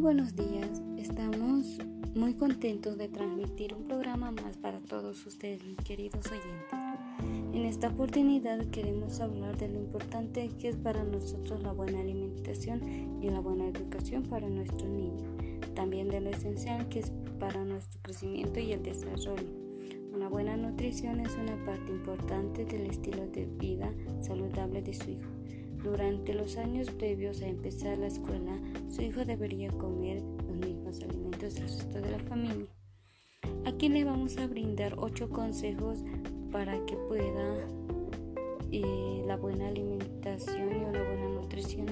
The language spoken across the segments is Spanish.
buenos días, estamos muy contentos de transmitir un programa más para todos ustedes, mis queridos oyentes. En esta oportunidad queremos hablar de lo importante que es para nosotros la buena alimentación y la buena educación para nuestros niños, también de lo esencial que es para nuestro crecimiento y el desarrollo. Una buena nutrición es una parte importante del estilo de vida saludable de su hijo. Durante los años previos a empezar la escuela, su hijo debería comer los mismos alimentos del resto de la familia. Aquí le vamos a brindar 8 consejos para que pueda eh, la buena alimentación y una buena nutrición,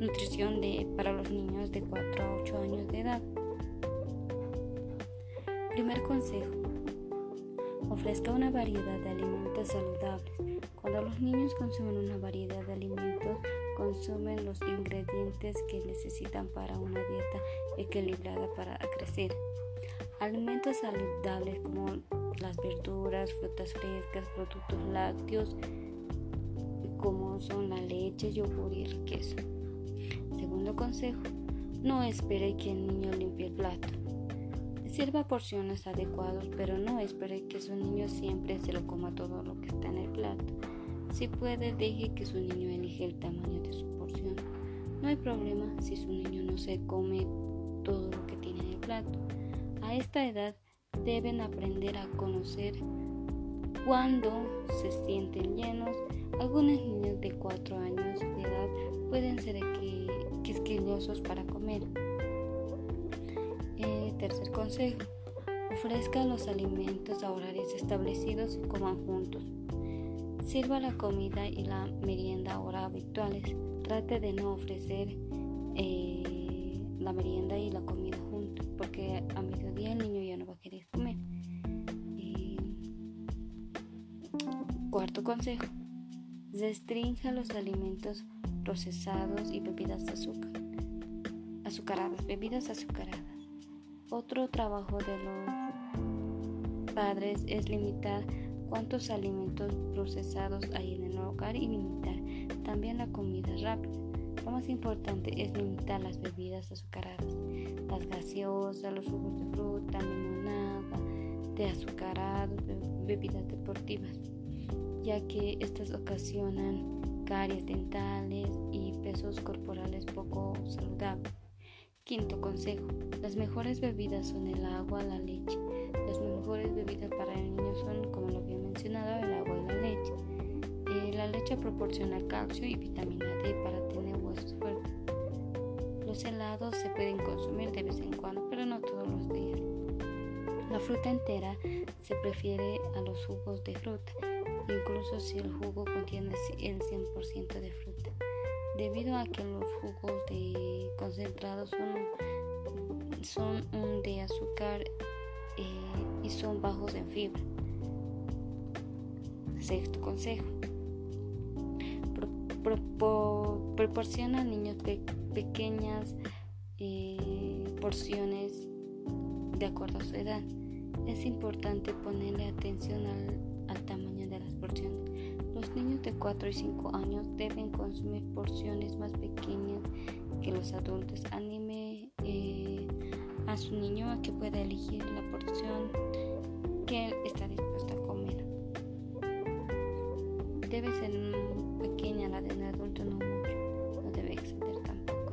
nutrición de, para los niños de 4 a 8 años de edad. Primer consejo. Ofrezca una variedad de alimentos saludables. Cuando los niños consumen una variedad de alimentos, consumen los ingredientes que necesitan para una dieta equilibrada para crecer. Alimentos saludables como las verduras, frutas frescas, productos lácteos, como son la leche, yogur y el queso. Segundo consejo, no espere que el niño limpie el plato. Sirva porciones adecuadas, pero no espere que su niño siempre se lo coma todo lo que está en el plato. Si puede, deje que su niño elige el tamaño de su porción. No hay problema si su niño no se come todo lo que tiene en el plato. A esta edad deben aprender a conocer cuando se sienten llenos. Algunos niños de 4 años de edad pueden ser quisquillosos para comer. Tercer consejo. Ofrezca los alimentos a horarios establecidos y coman juntos. Sirva la comida y la merienda a horas habituales. Trate de no ofrecer eh, la merienda y la comida juntos, porque a mediodía el niño ya no va a querer comer. cuarto consejo. Restrinja los alimentos procesados y bebidas de azúcar. Azucaradas, bebidas azucaradas. Otro trabajo de los padres es limitar cuántos alimentos procesados hay en el hogar y limitar también la comida rápida. Lo más importante es limitar las bebidas azucaradas, las gaseosas, los jugos de fruta, limonada, de azucarados, bebidas deportivas, ya que estas ocasionan caries dentales y pesos corporales poco saludables. Quinto consejo. Las mejores bebidas son el agua, la leche. Las mejores bebidas para el niño son, como lo había mencionado, el agua y la leche. Eh, la leche proporciona calcio y vitamina D para tener huesos fuertes. Los helados se pueden consumir de vez en cuando, pero no todos los días. La fruta entera se prefiere a los jugos de fruta, incluso si el jugo contiene el 100% de fruta debido a que los jugos de concentrados son, son de azúcar eh, y son bajos en fibra. Sexto consejo. proporciona a niños pequeñas eh, porciones de acuerdo a su edad. Es importante ponerle atención al tamaño de las porciones los niños de 4 y 5 años deben consumir porciones más pequeñas que los adultos. Anime eh, a su niño a que pueda elegir la porción que está dispuesto a comer. Debe ser pequeña la de un adulto, no mucho. No debe exceder tampoco.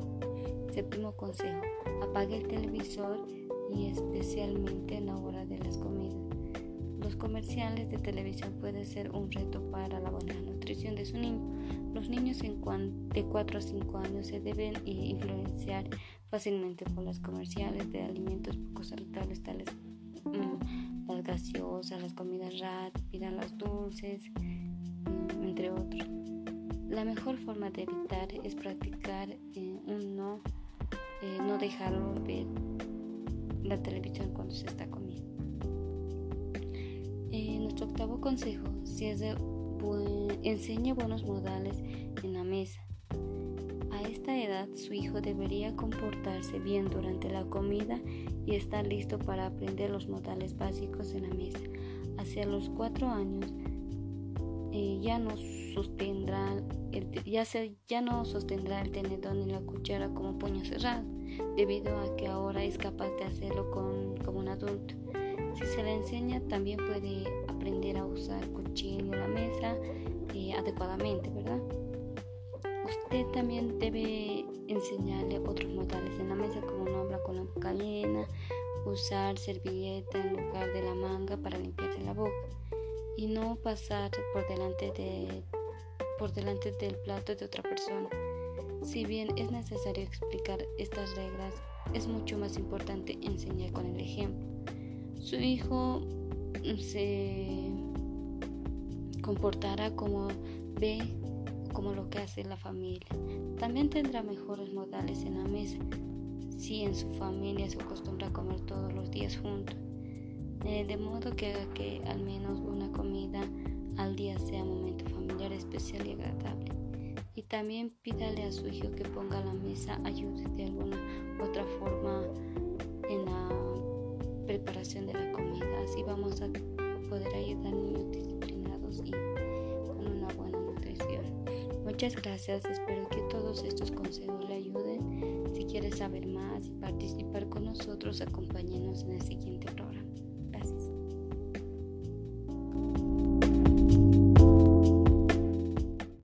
Séptimo consejo. Apague el televisor y especialmente en la hora de las comidas. Los comerciales de televisión pueden ser un reto para la buena nutrición de su niño. Los niños de 4 a 5 años se deben influenciar fácilmente por las comerciales de alimentos poco saludables tales mm, las gaseosas, las comidas rápidas, las dulces, mm, entre otros. La mejor forma de evitar es practicar eh, un no, eh, no dejarlo ver la televisión cuando se está comiendo. Nuestro octavo consejo si es de enseñe buenos modales en la mesa. A esta edad su hijo debería comportarse bien durante la comida y estar listo para aprender los modales básicos en la mesa. Hacia los cuatro años eh, ya no sostendrá el, ya, se, ya no sostendrá el tenedor ni la cuchara como puño cerrado debido a que ahora es capaz de hacerlo con, como un adulto. Si se le enseña, también puede aprender a usar cuchillo en la mesa eh, adecuadamente, ¿verdad? Usted también debe enseñarle otros modales en la mesa, como nombra con la boca llena, usar servilleta en lugar de la manga para limpiarse la boca y no pasar por delante, de, por delante del plato de otra persona. Si bien es necesario explicar estas reglas, es mucho más importante enseñar con el ejemplo. Su hijo se comportará como ve como lo que hace la familia. También tendrá mejores modales en la mesa si en su familia se acostumbra a comer todos los días juntos. Eh, de modo que haga que al menos una comida al día sea un momento familiar especial y agradable. Y también pídale a su hijo que ponga la mesa, ayude de alguna otra forma preparación de la comida. Así vamos a poder ayudar a niños disciplinados y con una buena nutrición. Muchas gracias, espero que todos estos consejos le ayuden. Si quieres saber más y participar con nosotros, acompáñenos en el siguiente programa.